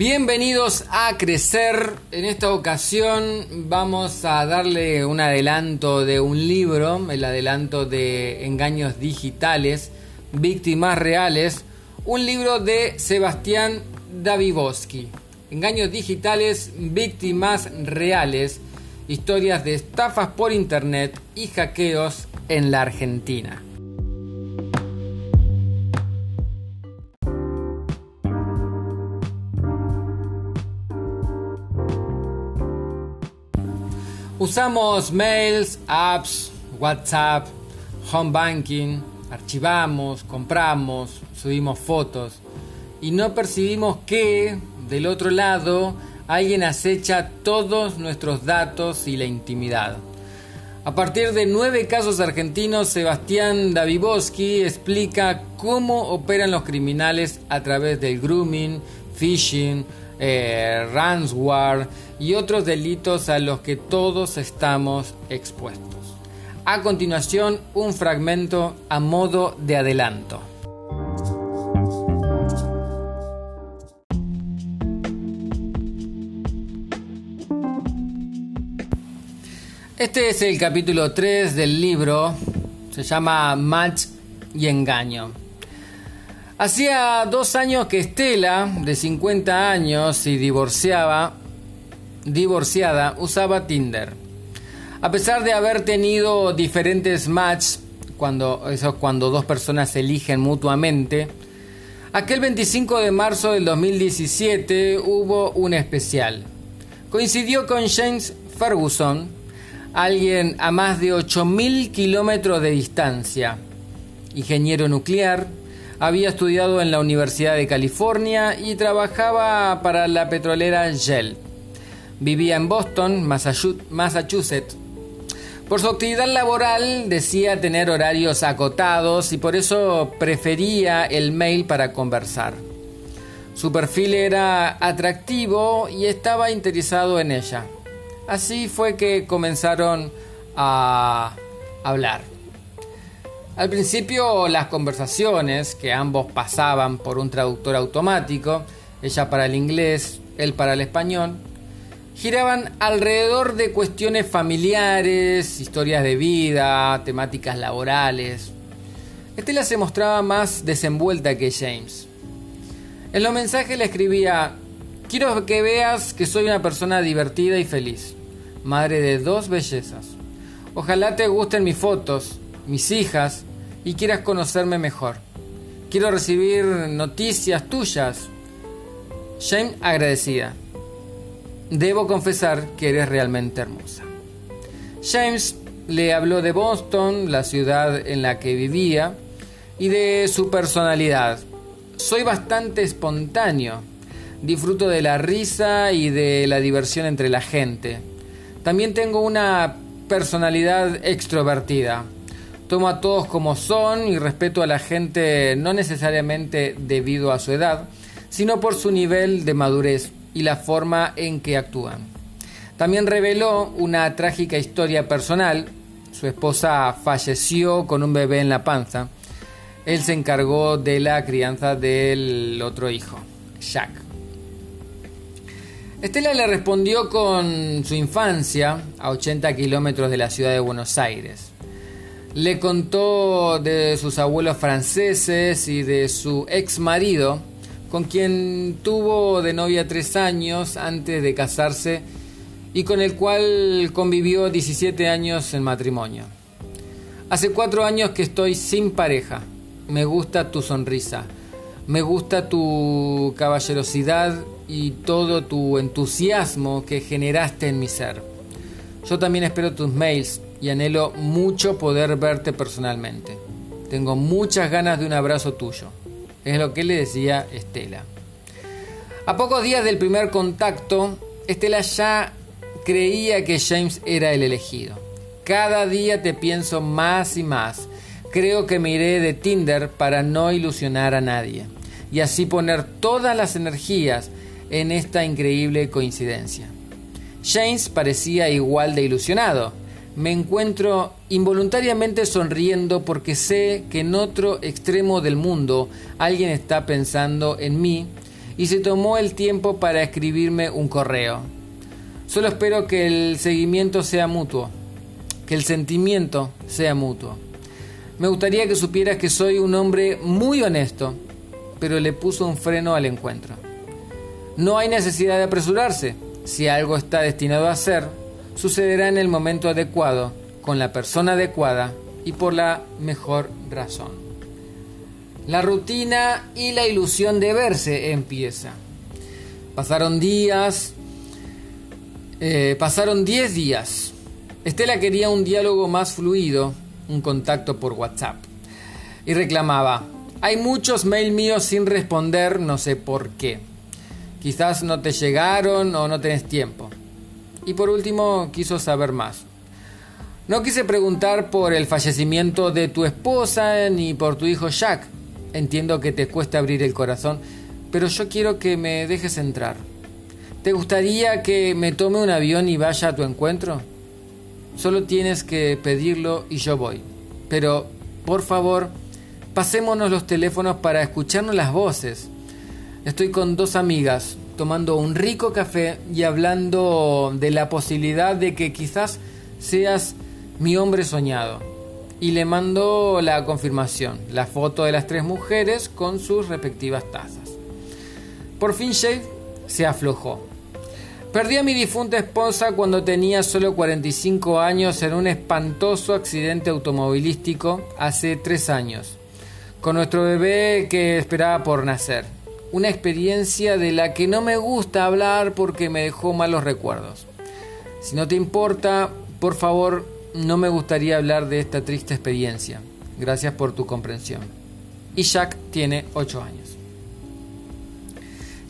Bienvenidos a Crecer. En esta ocasión vamos a darle un adelanto de un libro, el adelanto de Engaños Digitales, Víctimas Reales, un libro de Sebastián Davivoski. Engaños Digitales, Víctimas Reales, historias de estafas por Internet y hackeos en la Argentina. Usamos mails, apps, WhatsApp, home banking, archivamos, compramos, subimos fotos y no percibimos que del otro lado alguien acecha todos nuestros datos y la intimidad. A partir de nueve casos argentinos, Sebastián Daviboski explica cómo operan los criminales a través del grooming, phishing, eh, y otros delitos a los que todos estamos expuestos. A continuación, un fragmento a modo de adelanto. Este es el capítulo 3 del libro, se llama Match y Engaño. Hacía dos años que Estela, de 50 años y divorciaba, divorciada, usaba Tinder. A pesar de haber tenido diferentes matches, cuando, eso cuando dos personas se eligen mutuamente, aquel 25 de marzo del 2017 hubo un especial. Coincidió con James Ferguson, alguien a más de 8.000 kilómetros de distancia, ingeniero nuclear, había estudiado en la Universidad de California y trabajaba para la petrolera Shell. Vivía en Boston, Massachusetts. Por su actividad laboral decía tener horarios acotados y por eso prefería el mail para conversar. Su perfil era atractivo y estaba interesado en ella. Así fue que comenzaron a hablar. Al principio las conversaciones, que ambos pasaban por un traductor automático, ella para el inglés, él para el español, giraban alrededor de cuestiones familiares, historias de vida, temáticas laborales. Estela se mostraba más desenvuelta que James. En los mensajes le escribía, quiero que veas que soy una persona divertida y feliz, madre de dos bellezas. Ojalá te gusten mis fotos, mis hijas y quieras conocerme mejor. Quiero recibir noticias tuyas. Jane agradecida. Debo confesar que eres realmente hermosa. James le habló de Boston, la ciudad en la que vivía, y de su personalidad. Soy bastante espontáneo. Disfruto de la risa y de la diversión entre la gente. También tengo una personalidad extrovertida. Tomo a todos como son y respeto a la gente no necesariamente debido a su edad, sino por su nivel de madurez y la forma en que actúan. También reveló una trágica historia personal. Su esposa falleció con un bebé en la panza. Él se encargó de la crianza del otro hijo, Jack. Estela le respondió con su infancia a 80 kilómetros de la ciudad de Buenos Aires. Le contó de sus abuelos franceses y de su ex marido, con quien tuvo de novia tres años antes de casarse y con el cual convivió 17 años en matrimonio. Hace cuatro años que estoy sin pareja. Me gusta tu sonrisa. Me gusta tu caballerosidad y todo tu entusiasmo que generaste en mi ser. Yo también espero tus mails y anhelo mucho poder verte personalmente. Tengo muchas ganas de un abrazo tuyo. Es lo que le decía Estela. A pocos días del primer contacto, Estela ya creía que James era el elegido. Cada día te pienso más y más. Creo que me iré de Tinder para no ilusionar a nadie y así poner todas las energías en esta increíble coincidencia. James parecía igual de ilusionado me encuentro involuntariamente sonriendo porque sé que en otro extremo del mundo alguien está pensando en mí y se tomó el tiempo para escribirme un correo. Solo espero que el seguimiento sea mutuo, que el sentimiento sea mutuo. Me gustaría que supieras que soy un hombre muy honesto, pero le puso un freno al encuentro. No hay necesidad de apresurarse. Si algo está destinado a ser, sucederá en el momento adecuado, con la persona adecuada y por la mejor razón. La rutina y la ilusión de verse empieza. Pasaron días, eh, pasaron 10 días. Estela quería un diálogo más fluido, un contacto por WhatsApp. Y reclamaba, hay muchos mail míos sin responder, no sé por qué. Quizás no te llegaron o no tenés tiempo. Y por último, quiso saber más. No quise preguntar por el fallecimiento de tu esposa ni por tu hijo Jack. Entiendo que te cuesta abrir el corazón, pero yo quiero que me dejes entrar. ¿Te gustaría que me tome un avión y vaya a tu encuentro? Solo tienes que pedirlo y yo voy. Pero, por favor, pasémonos los teléfonos para escucharnos las voces. Estoy con dos amigas, tomando un rico café y hablando de la posibilidad de que quizás seas mi hombre soñado. Y le mando la confirmación, la foto de las tres mujeres con sus respectivas tazas. Por fin Shade se aflojó. Perdí a mi difunta esposa cuando tenía solo 45 años en un espantoso accidente automovilístico hace tres años, con nuestro bebé que esperaba por nacer una experiencia de la que no me gusta hablar porque me dejó malos recuerdos. Si no te importa, por favor, no me gustaría hablar de esta triste experiencia. Gracias por tu comprensión. Y Jack tiene 8 años.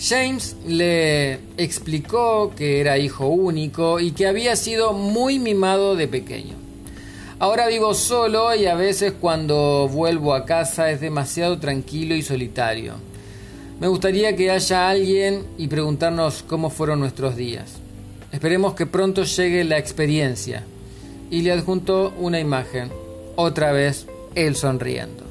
James le explicó que era hijo único y que había sido muy mimado de pequeño. Ahora vivo solo y a veces cuando vuelvo a casa es demasiado tranquilo y solitario. Me gustaría que haya alguien y preguntarnos cómo fueron nuestros días. Esperemos que pronto llegue la experiencia. Y le adjuntó una imagen. Otra vez, él sonriendo.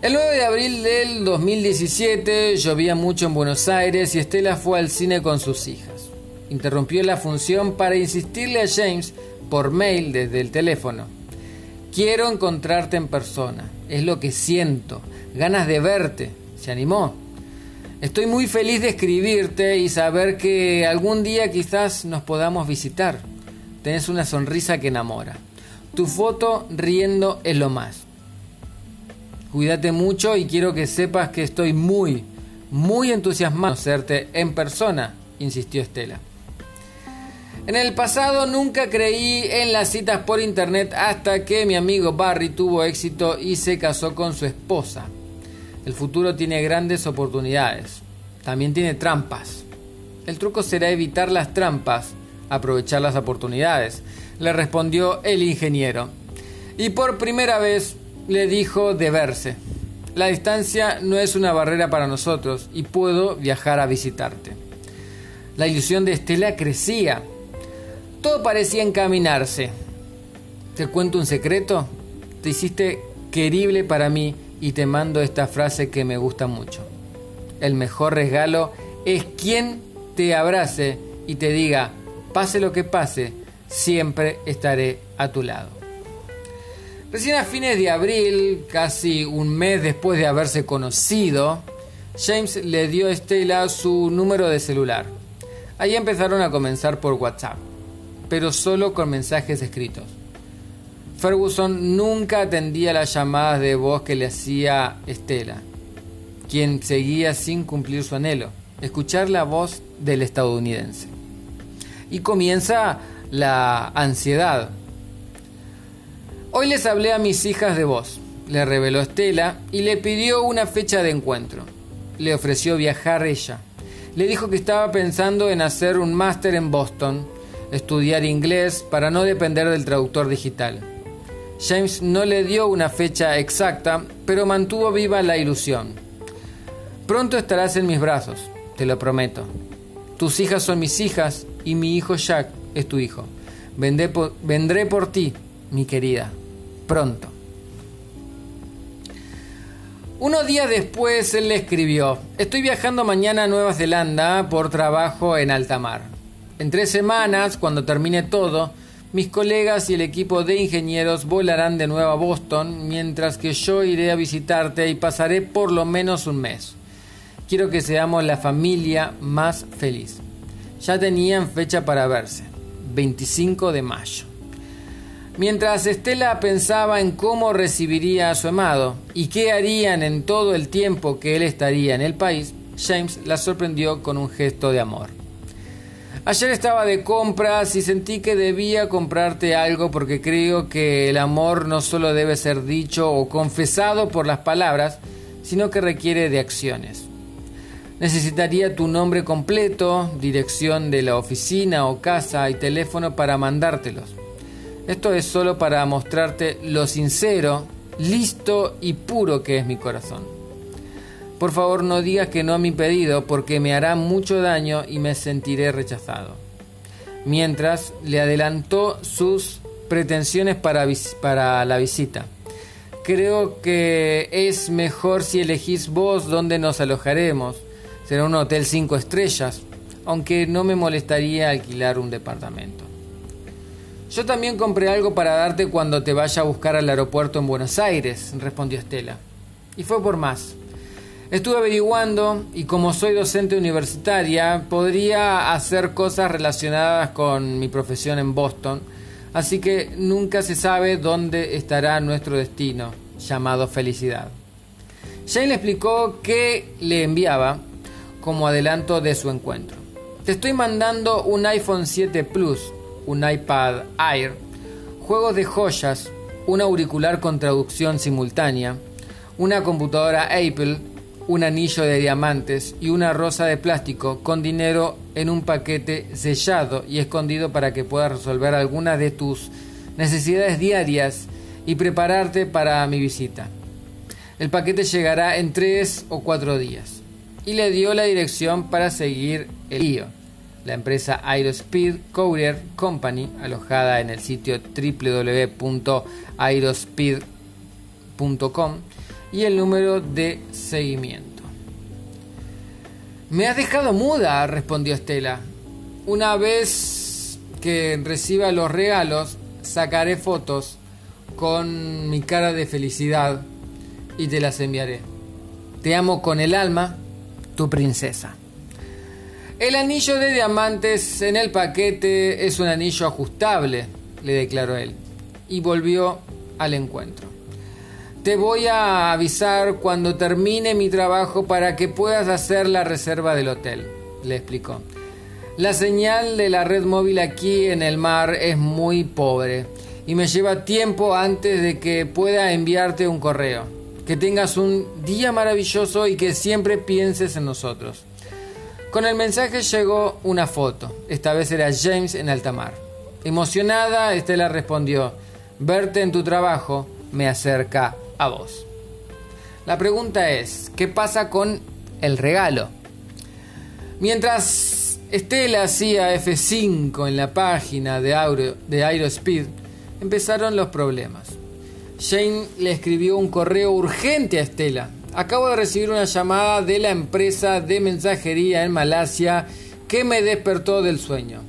El 9 de abril del 2017 llovía mucho en Buenos Aires y Estela fue al cine con sus hijas. Interrumpió la función para insistirle a James por mail desde el teléfono. Quiero encontrarte en persona. Es lo que siento. Ganas de verte se animó. Estoy muy feliz de escribirte y saber que algún día quizás nos podamos visitar. Tenés una sonrisa que enamora. Tu foto riendo es lo más. Cuídate mucho y quiero que sepas que estoy muy, muy entusiasmado de conocerte en persona, insistió Estela. En el pasado nunca creí en las citas por internet hasta que mi amigo Barry tuvo éxito y se casó con su esposa. El futuro tiene grandes oportunidades. También tiene trampas. El truco será evitar las trampas, aprovechar las oportunidades, le respondió el ingeniero. Y por primera vez le dijo de verse. La distancia no es una barrera para nosotros y puedo viajar a visitarte. La ilusión de Estela crecía. Todo parecía encaminarse. ¿Te cuento un secreto? Te hiciste querible para mí y te mando esta frase que me gusta mucho. El mejor regalo es quien te abrace y te diga, pase lo que pase, siempre estaré a tu lado. Recién a fines de abril, casi un mes después de haberse conocido, James le dio a Estela su número de celular. Ahí empezaron a comenzar por WhatsApp, pero solo con mensajes escritos. Ferguson nunca atendía las llamadas de voz que le hacía Estela, quien seguía sin cumplir su anhelo, escuchar la voz del estadounidense. Y comienza la ansiedad. Hoy les hablé a mis hijas de voz, le reveló Estela y le pidió una fecha de encuentro. Le ofreció viajar ella. Le dijo que estaba pensando en hacer un máster en Boston, estudiar inglés para no depender del traductor digital. James no le dio una fecha exacta, pero mantuvo viva la ilusión. Pronto estarás en mis brazos, te lo prometo. Tus hijas son mis hijas y mi hijo Jack es tu hijo. Vendré por, ti, mi querida, pronto. Unos días después él le escribió, estoy viajando mañana a Nueva Zelanda por trabajo en alta mar. En tres semanas, cuando termine todo, mis colegas y el equipo de ingenieros volarán de nuevo a Boston, mientras que yo iré a visitarte y pasaré por lo menos un mes. Quiero que seamos la familia más feliz. Ya tenían fecha para verse, 25 de mayo. Mientras Estela pensaba en cómo recibiría a su amado y qué harían en todo el tiempo que él estaría en el país, James la sorprendió con un gesto de amor. Ayer estaba de compras y sentí que debía comprarte algo porque creo que el amor no solo debe ser dicho o confesado por las palabras, sino que requiere de acciones. Necesitaría tu nombre completo, dirección de la oficina o casa y teléfono para mandártelos. Esto es solo para mostrarte lo sincero, listo y puro que es mi corazón. Por favor no digas que no a mi pedido porque me hará mucho daño y me sentiré rechazado. Mientras le adelantó sus pretensiones para, la visita. Creo que es mejor si elegís vos dónde nos alojaremos. Será un hotel cinco estrellas, aunque no me molestaría alquilar un departamento. Yo también compré algo para darte cuando te vaya a buscar al aeropuerto en Buenos Aires, respondió Estela. Y fue por más. Estuve averiguando y como soy docente universitaria, podría hacer cosas relacionadas con mi profesión en Boston, así que nunca se sabe dónde estará nuestro destino, llamado felicidad. Jane le explicó qué le enviaba como adelanto de su encuentro. Te estoy mandando un iPhone 7 Plus, un iPad Air, juegos de joyas, un auricular con traducción simultánea, una computadora Apple, un anillo de diamantes y una rosa de plástico con dinero en un paquete sellado y escondido para que puedas resolver algunas de tus necesidades diarias y prepararte para mi visita. El paquete llegará en tres o cuatro días. Y le dio la dirección para seguir el lío. La empresa Aerospeed Courier Company, alojada en el sitio www.aerospeed.com, y el número de seguimiento. Me has dejado muda, respondió Estela. Una vez que reciba los regalos, sacaré fotos con mi cara de felicidad y te las enviaré. Te amo con el alma, tu princesa. El anillo de diamantes en el paquete es un anillo ajustable, le declaró él, y volvió al encuentro. Te voy a avisar cuando termine mi trabajo para que puedas hacer la reserva del hotel, le explicó. La señal de la red móvil aquí en el mar es muy pobre y me lleva tiempo antes de que pueda enviarte un correo. Que tengas un día maravilloso y que siempre pienses en nosotros. Con el mensaje llegó una foto. Esta vez era James en alta mar. Emocionada, Estela respondió, verte en tu trabajo me acerca a vos. La pregunta es, ¿qué pasa con el regalo? Mientras Estela hacía F5 en la página de, Aero, de Aerospeed, empezaron los problemas. Jane le escribió un correo urgente a Estela. Acabo de recibir una llamada de la empresa de mensajería en Malasia que me despertó del sueño.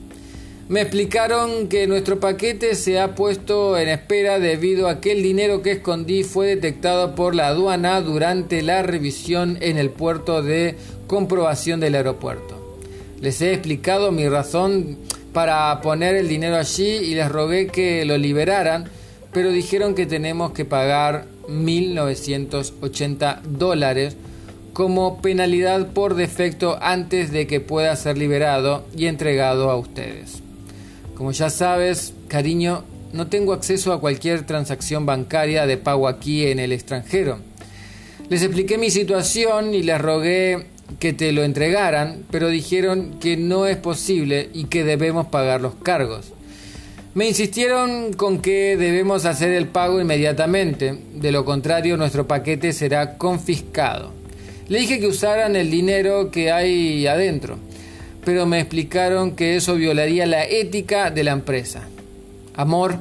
Me explicaron que nuestro paquete se ha puesto en espera debido a que el dinero que escondí fue detectado por la aduana durante la revisión en el puerto de comprobación del aeropuerto. Les he explicado mi razón para poner el dinero allí y les rogué que lo liberaran, pero dijeron que tenemos que pagar 1.980 dólares como penalidad por defecto antes de que pueda ser liberado y entregado a ustedes. Como ya sabes, cariño, no tengo acceso a cualquier transacción bancaria de pago aquí en el extranjero. Les expliqué mi situación y les rogué que te lo entregaran, pero dijeron que no es posible y que debemos pagar los cargos. Me insistieron con que debemos hacer el pago inmediatamente, de lo contrario nuestro paquete será confiscado. Le dije que usaran el dinero que hay adentro pero me explicaron que eso violaría la ética de la empresa. Amor,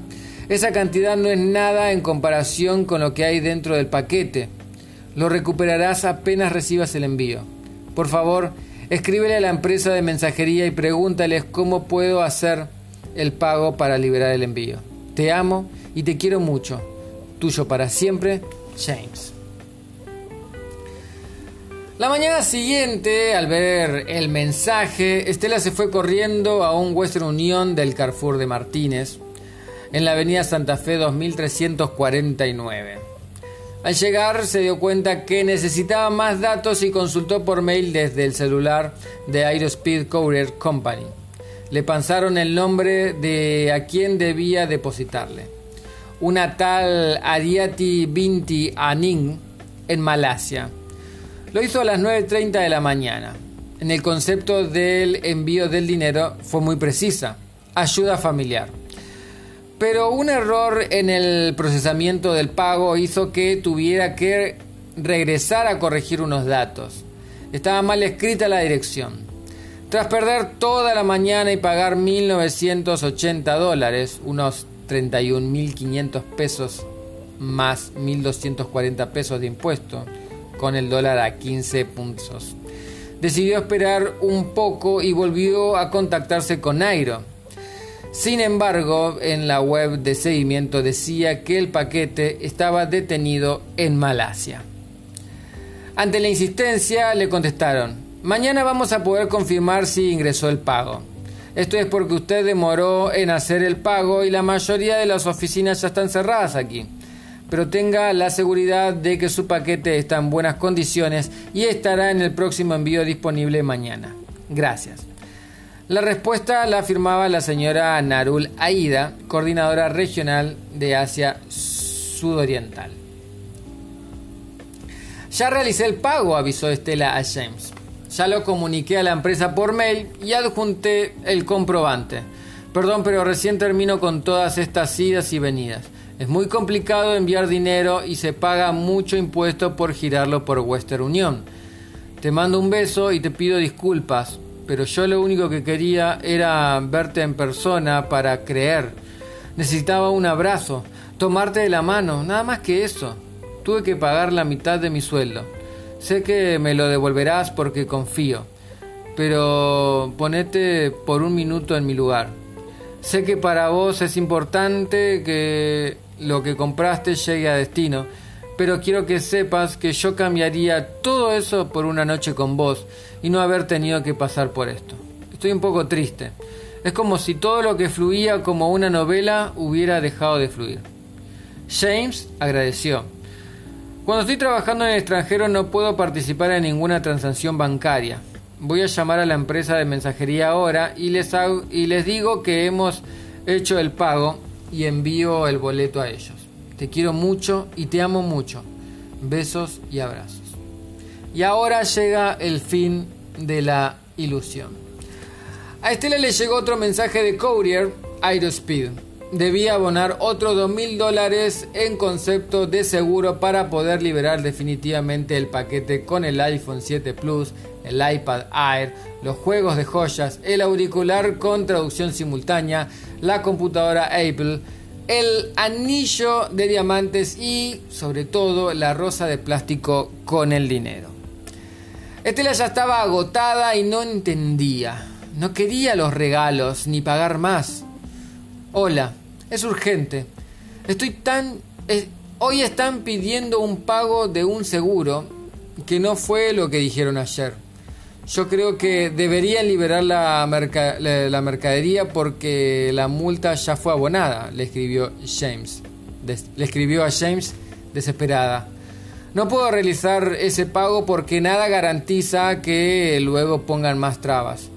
esa cantidad no es nada en comparación con lo que hay dentro del paquete. Lo recuperarás apenas recibas el envío. Por favor, escríbele a la empresa de mensajería y pregúntales cómo puedo hacer el pago para liberar el envío. Te amo y te quiero mucho. Tuyo para siempre, James. La mañana siguiente, al ver el mensaje, Estela se fue corriendo a un Western Union del Carrefour de Martínez, en la avenida Santa Fe 2349. Al llegar se dio cuenta que necesitaba más datos y consultó por mail desde el celular de Aerospeed Courier Company. Le pasaron el nombre de a quien debía depositarle. Una tal Ariati Binti Aning en Malasia lo hizo a las 9.30 de la mañana. En el concepto del envío del dinero fue muy precisa. Ayuda familiar. Pero un error en el procesamiento del pago hizo que tuviera que regresar a corregir unos datos. Estaba mal escrita la dirección. Tras perder toda la mañana y pagar 1.980 dólares, unos 31.500 pesos más 1.240 pesos de impuesto, con el dólar a 15 puntos. Decidió esperar un poco y volvió a contactarse con Nairo. Sin embargo, en la web de seguimiento decía que el paquete estaba detenido en Malasia. Ante la insistencia le contestaron, mañana vamos a poder confirmar si ingresó el pago. Esto es porque usted demoró en hacer el pago y la mayoría de las oficinas ya están cerradas aquí pero tenga la seguridad de que su paquete está en buenas condiciones y estará en el próximo envío disponible mañana. Gracias. La respuesta la afirmaba la señora Narul Aida, coordinadora regional de Asia Sudoriental. Ya realicé el pago, avisó Estela a James. Ya lo comuniqué a la empresa por mail y adjunté el comprobante. Perdón, pero recién termino con todas estas idas y venidas. Es muy complicado enviar dinero y se paga mucho impuesto por girarlo por Western Union. Te mando un beso y te pido disculpas, pero yo lo único que quería era verte en persona para creer. Necesitaba un abrazo, tomarte de la mano, nada más que eso. Tuve que pagar la mitad de mi sueldo. Sé que me lo devolverás porque confío, pero ponete por un minuto en mi lugar. Sé que para vos es importante que lo que compraste llegue a destino, pero quiero que sepas que yo cambiaría todo eso por una noche con vos y no haber tenido que pasar por esto. Estoy un poco triste. Es como si todo lo que fluía como una novela hubiera dejado de fluir. James agradeció. Cuando estoy trabajando en el extranjero no puedo participar en ninguna transacción bancaria. Voy a llamar a la empresa de mensajería ahora y les, y les digo que hemos hecho el pago y envío el boleto a ellos. Te quiero mucho y te amo mucho. Besos y abrazos. Y ahora llega el fin de la ilusión. A Estela le llegó otro mensaje de Courier, Aerospeed. Debía abonar otros dos mil dólares en concepto de seguro para poder liberar definitivamente el paquete con el iPhone 7 Plus, el iPad Air, los juegos de joyas, el auricular con traducción simultánea, la computadora Apple, el anillo de diamantes y, sobre todo, la rosa de plástico con el dinero. Estela ya estaba agotada y no entendía. No quería los regalos ni pagar más. Hola, es urgente. Estoy tan... hoy están pidiendo un pago de un seguro que no fue lo que dijeron ayer. Yo creo que deberían liberar la, la, mercadería porque la multa ya fue abonada, le escribió James. le escribió a James desesperada. No puedo realizar ese pago porque nada garantiza que luego pongan más trabas.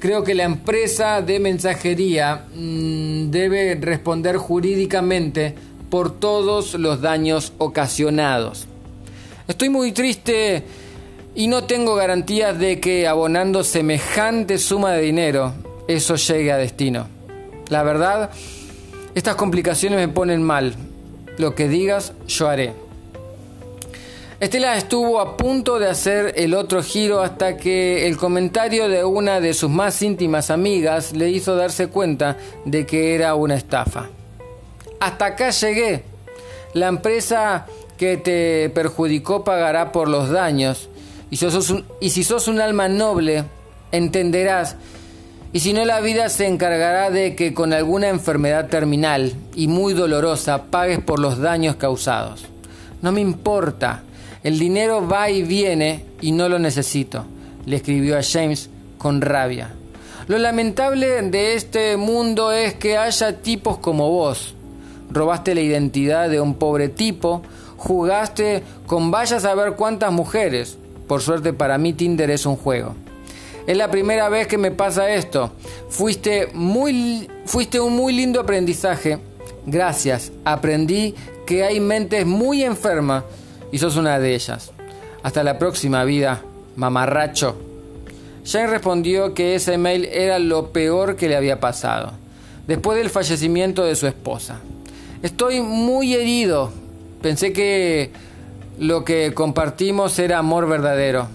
Creo que la empresa de mensajería mm, debe responder jurídicamente por todos los daños ocasionados. Estoy muy triste y no tengo garantía de que abonando semejante suma de dinero eso llegue a destino. La verdad, estas complicaciones me ponen mal. Lo que digas, yo haré. Estela estuvo a punto de hacer el otro giro hasta que el comentario de una de sus más íntimas amigas le hizo darse cuenta de que era una estafa. Hasta acá llegué. La empresa que te perjudicó pagará por los daños. Y si sos un, alma noble, entenderás. Y si no, la vida se encargará de que con alguna enfermedad terminal y muy dolorosa pagues por los daños causados. No me importa. El dinero va y viene y no lo necesito, le escribió a James con rabia. Lo lamentable de este mundo es que haya tipos como vos. Robaste la identidad de un pobre tipo, jugaste con vayas a ver cuántas mujeres. Por suerte para mí Tinder es un juego. Es la primera vez que me pasa esto. Fuiste muy fuiste un muy lindo aprendizaje. Gracias. Aprendí que hay mentes muy enfermas y sos una de ellas. Hasta la próxima vida, mamarracho. Jane respondió que ese mail era lo peor que le había pasado, después del fallecimiento de su esposa. Estoy muy herido. Pensé que lo que compartimos era amor verdadero.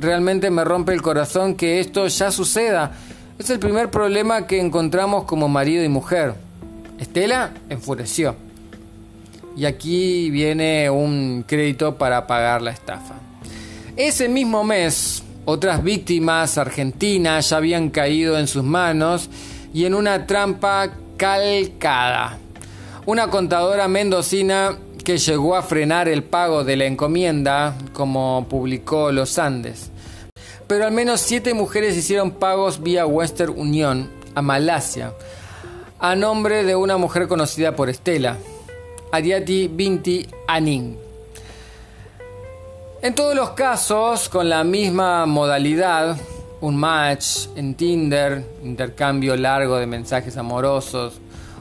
Realmente me rompe el corazón que esto ya suceda. Es el primer problema que encontramos como marido y mujer. Estela enfureció. Y aquí viene un crédito para pagar la estafa. Ese mismo mes, otras víctimas argentinas ya habían caído en sus manos y en una trampa calcada. Una contadora mendocina que llegó a frenar el pago de la encomienda, como publicó Los Andes. Pero al menos siete mujeres hicieron pagos vía Western Union a Malasia, a nombre de una mujer conocida por Estela, Ariati Binti Anin. En todos los casos, con la misma modalidad, un match en Tinder, intercambio largo de mensajes amorosos,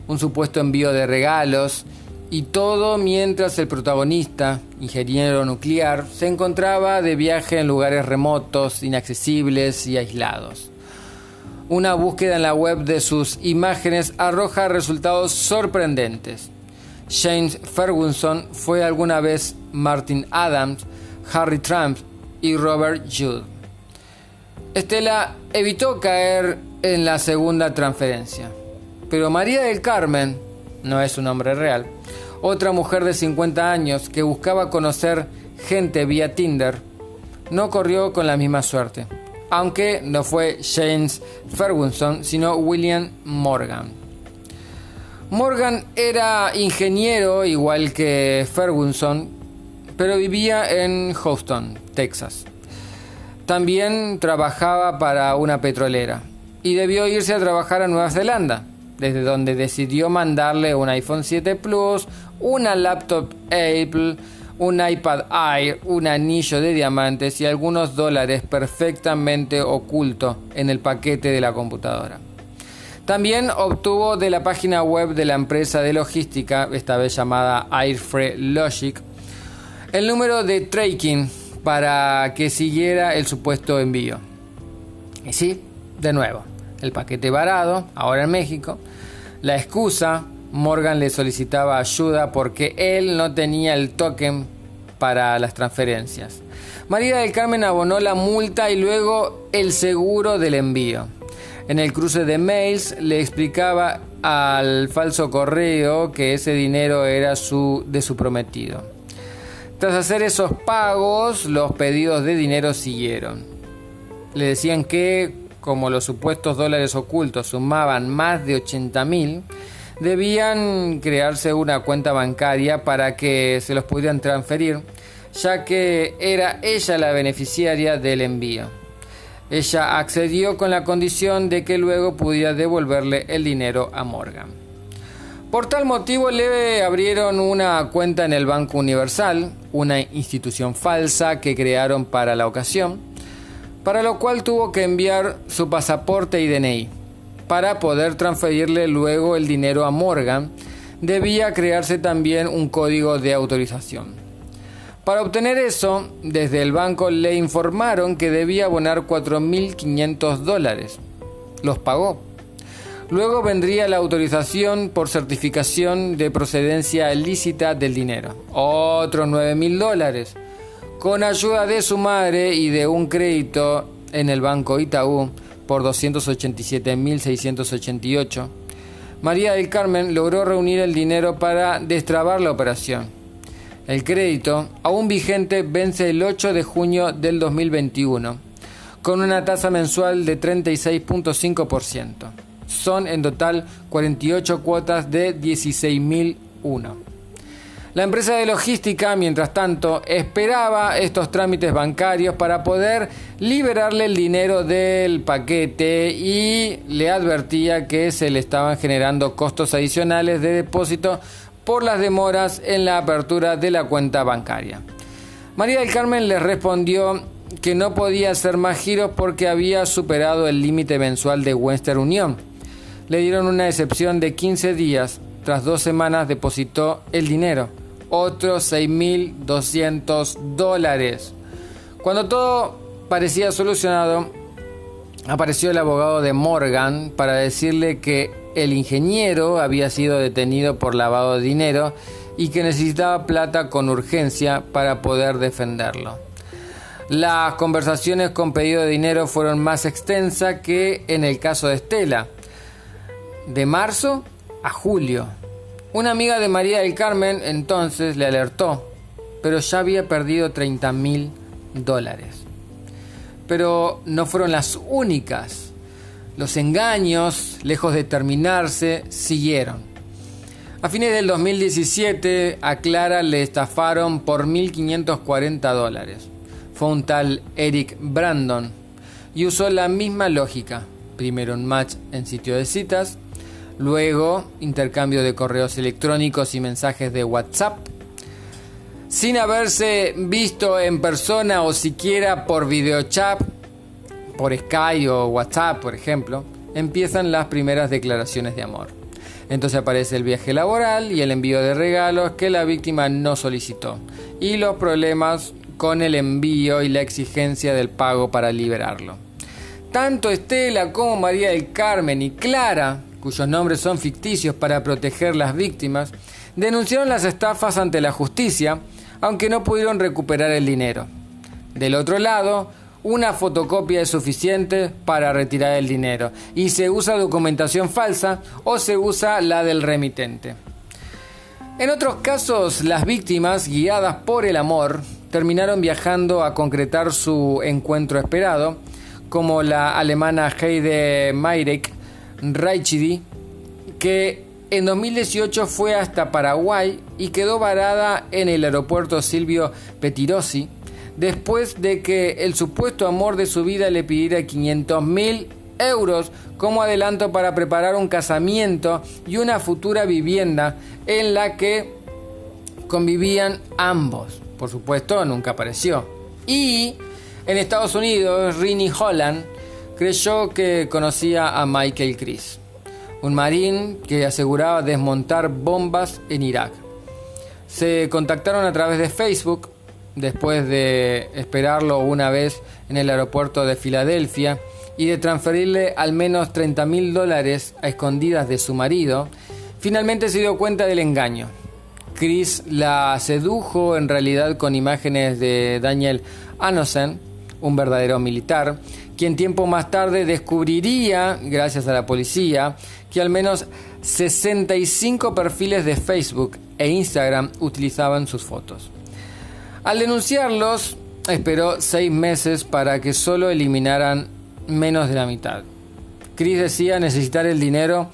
un supuesto envío de regalos, y todo mientras el protagonista, ingeniero nuclear, se encontraba de viaje en lugares remotos, inaccesibles y aislados. Una búsqueda en la web de sus imágenes arroja resultados sorprendentes. James Ferguson fue alguna vez Martin Adams, Harry Trump y Robert Jude. Estela evitó caer en la segunda transferencia, pero María del Carmen, no es un nombre real, otra mujer de 50 años que buscaba conocer gente vía Tinder, no corrió con la misma suerte, aunque no fue James Ferguson, sino William Morgan. Morgan era ingeniero igual que Ferguson, pero vivía en Houston, Texas. También trabajaba para una petrolera y debió irse a trabajar a Nueva Zelanda, desde donde decidió mandarle un iPhone 7 Plus, una laptop Apple, un iPad Air, un anillo de diamantes y algunos dólares perfectamente oculto en el paquete de la computadora. También obtuvo de la página web de la empresa de logística, esta vez llamada Airfree Logic, el número de tracking para que siguiera el supuesto envío. Y sí, de nuevo, el paquete varado, ahora en México, la excusa, Morgan le solicitaba ayuda porque él no tenía el token para las transferencias. María del Carmen abonó la multa y luego el seguro del envío. En el cruce de mails le explicaba al falso correo que ese dinero era su, de su prometido. Tras hacer esos pagos, los pedidos de dinero siguieron. Le decían que, como los supuestos dólares ocultos sumaban más de 80 mil, debían crearse una cuenta bancaria para que se los pudieran transferir, ya que era ella la beneficiaria del envío. Ella accedió con la condición de que luego pudiera devolverle el dinero a Morgan. Por tal motivo le abrieron una cuenta en el Banco Universal, una institución falsa que crearon para la ocasión, para lo cual tuvo que enviar su pasaporte y DNI. Para poder transferirle luego el dinero a Morgan, debía crearse también un código de autorización. Para obtener eso, desde el banco le informaron que debía abonar 4.500 dólares. Los pagó. Luego vendría la autorización por certificación de procedencia ilícita del dinero. Otros 9.000 dólares. Con ayuda de su madre y de un crédito en el banco Itaú por 287.688, María del Carmen logró reunir el dinero para destrabar la operación El crédito, aún vigente, vence el 8 de junio del 2021, con una tasa mensual de 36.5%. Son en total 48 cuotas de 16.001. La empresa de logística, mientras tanto, esperaba estos trámites bancarios para poder liberarle el dinero del paquete y le advertía que se le estaban generando costos adicionales de depósito por las demoras en la apertura de la cuenta bancaria. María del Carmen le respondió que no podía hacer más giros porque había superado el límite mensual de Western Union. Le dieron una excepción de 15 días. Tras dos semanas depositó el dinero otros 6.200 dólares. Cuando todo parecía solucionado, apareció el abogado de Morgan para decirle que el ingeniero había sido detenido por lavado de dinero y que necesitaba plata con urgencia para poder defenderlo. Las conversaciones con pedido de dinero fueron más extensas que en el caso de Estela. De marzo a julio, una amiga de María del Carmen entonces le alertó, pero ya había perdido 30 mil dólares. Pero no fueron las únicas. Los engaños, lejos de terminarse, siguieron. A fines del 2017, a Clara le estafaron por 1.540 dólares. Fue un tal Eric Brandon y usó la misma lógica. Primero un match en sitio de citas, luego intercambio de correos electrónicos y mensajes de WhatsApp, sin haberse visto en persona o siquiera por videochat, por Skype o WhatsApp, por ejemplo, empiezan las primeras declaraciones de amor. Entonces aparece el viaje laboral y el envío de regalos que la víctima no solicitó y los problemas con el envío y la exigencia del pago para liberarlo. Tanto Estela como María del Carmen y Clara cuyos nombres son ficticios para proteger las víctimas, denunciaron las estafas ante la justicia, aunque no pudieron recuperar el dinero. Del otro lado, una fotocopia es suficiente para retirar el dinero y se usa documentación falsa o se usa la del remitente. En otros casos, las víctimas, guiadas por el amor, terminaron viajando a concretar su encuentro esperado, como la alemana Heide Meirek, Raichidi, que en 2018 fue hasta Paraguay y quedó varada en el aeropuerto Silvio Petirosi después de que el supuesto amor de su vida le pidiera 500 mil euros como adelanto para preparar un casamiento y una futura vivienda en la que convivían ambos. Por supuesto, nunca apareció. Y en Estados Unidos, Rini Holland creyó que conocía a Michael Chris, un marín que aseguraba desmontar bombas en Irak. Se contactaron a través de Facebook después de esperarlo una vez en el aeropuerto de Filadelfia y de transferirle al menos 30 mil dólares a escondidas de su marido, finalmente se dio cuenta del engaño. Chris la sedujo en realidad con imágenes de Daniel Anosen, un verdadero militar, quien tiempo más tarde descubriría, gracias a la policía, que al menos 65 perfiles de Facebook e Instagram utilizaban sus fotos. Al denunciarlos, esperó seis meses para que solo eliminaran menos de la mitad. Chris decía necesitar el dinero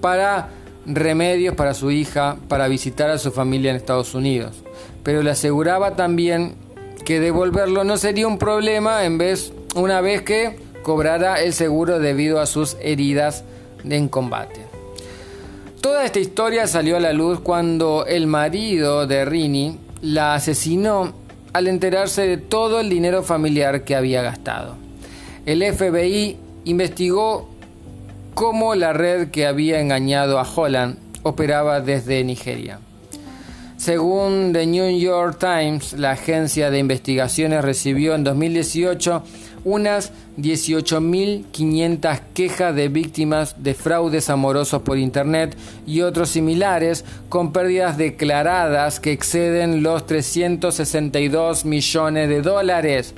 para remedios para su hija, para visitar a su familia en Estados Unidos, pero le aseguraba también que devolverlo no sería un problema en vez una vez que cobrara el seguro debido a sus heridas en combate. Toda esta historia salió a la luz cuando el marido de Rini la asesinó al enterarse de todo el dinero familiar que había gastado. El FBI investigó cómo la red que había engañado a Holland operaba desde Nigeria. Según The New York Times, la agencia de investigaciones recibió en 2018 unas 18.500 quejas de víctimas de fraudes amorosos por Internet y otros similares con pérdidas declaradas que exceden los 362 millones de dólares,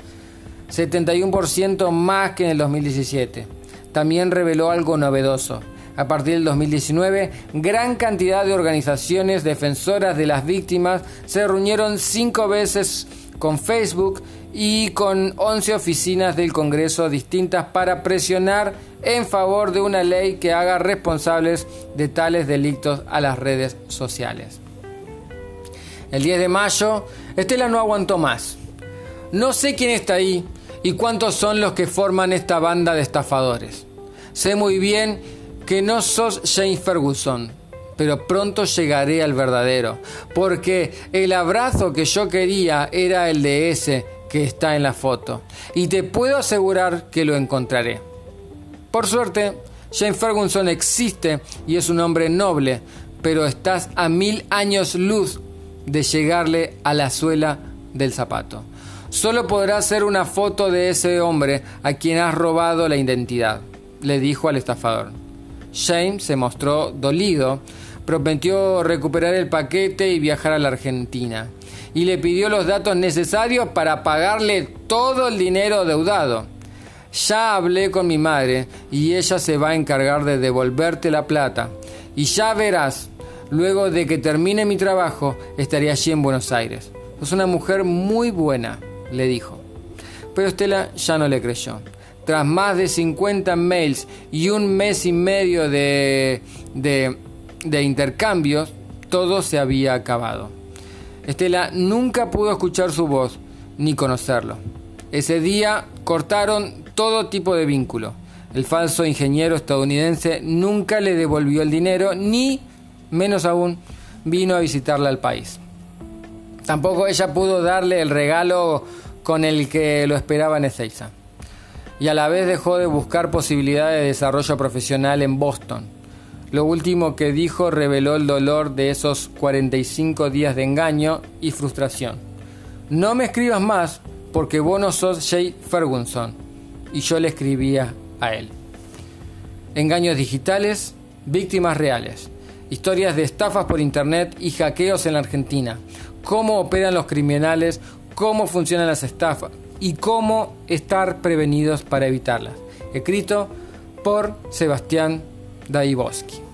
71% más que en el 2017. También reveló algo novedoso. A partir del 2019, gran cantidad de organizaciones defensoras de las víctimas se reunieron cinco veces con Facebook y con 11 oficinas del Congreso distintas para presionar en favor de una ley que haga responsables de tales delitos a las redes sociales. El 10 de mayo, Estela no aguantó más. No sé quién está ahí y cuántos son los que forman esta banda de estafadores. Sé muy bien que no sos James Ferguson, pero pronto llegaré al verdadero, porque el abrazo que yo quería era el de ese que está en la foto, y te puedo asegurar que lo encontraré. Por suerte, James Ferguson existe y es un hombre noble, pero estás a mil años luz de llegarle a la suela del zapato. Solo podrás hacer una foto de ese hombre a quien has robado la identidad, le dijo al estafador. James se mostró dolido, prometió recuperar el paquete y viajar a la Argentina, y le pidió los datos necesarios para pagarle todo el dinero deudado. Ya hablé con mi madre y ella se va a encargar de devolverte la plata. Y ya verás, luego de que termine mi trabajo, estaré allí en Buenos Aires. Es una mujer muy buena, le dijo. Pero Estela ya no le creyó. Tras más de 50 mails y un mes y medio de, de, intercambios, todo se había acabado. Estela nunca pudo escuchar su voz ni conocerlo. Ese día cortaron todo tipo de vínculo. El falso ingeniero estadounidense nunca le devolvió el dinero ni, menos aún, vino a visitarla al país. Tampoco ella pudo darle el regalo con el que lo esperaba en Ezeiza. Y a la vez dejó de buscar posibilidades de desarrollo profesional en Boston. Lo último que dijo reveló el dolor de esos 45 días de engaño y frustración. No me escribas más porque vos no sos Jay Ferguson. Y yo le escribía a él. Engaños digitales, víctimas reales. Historias de estafas por internet y hackeos en la Argentina cómo operan los criminales, cómo funcionan las estafas y cómo estar prevenidos para evitarlas. Escrito por Sebastián Daiboski.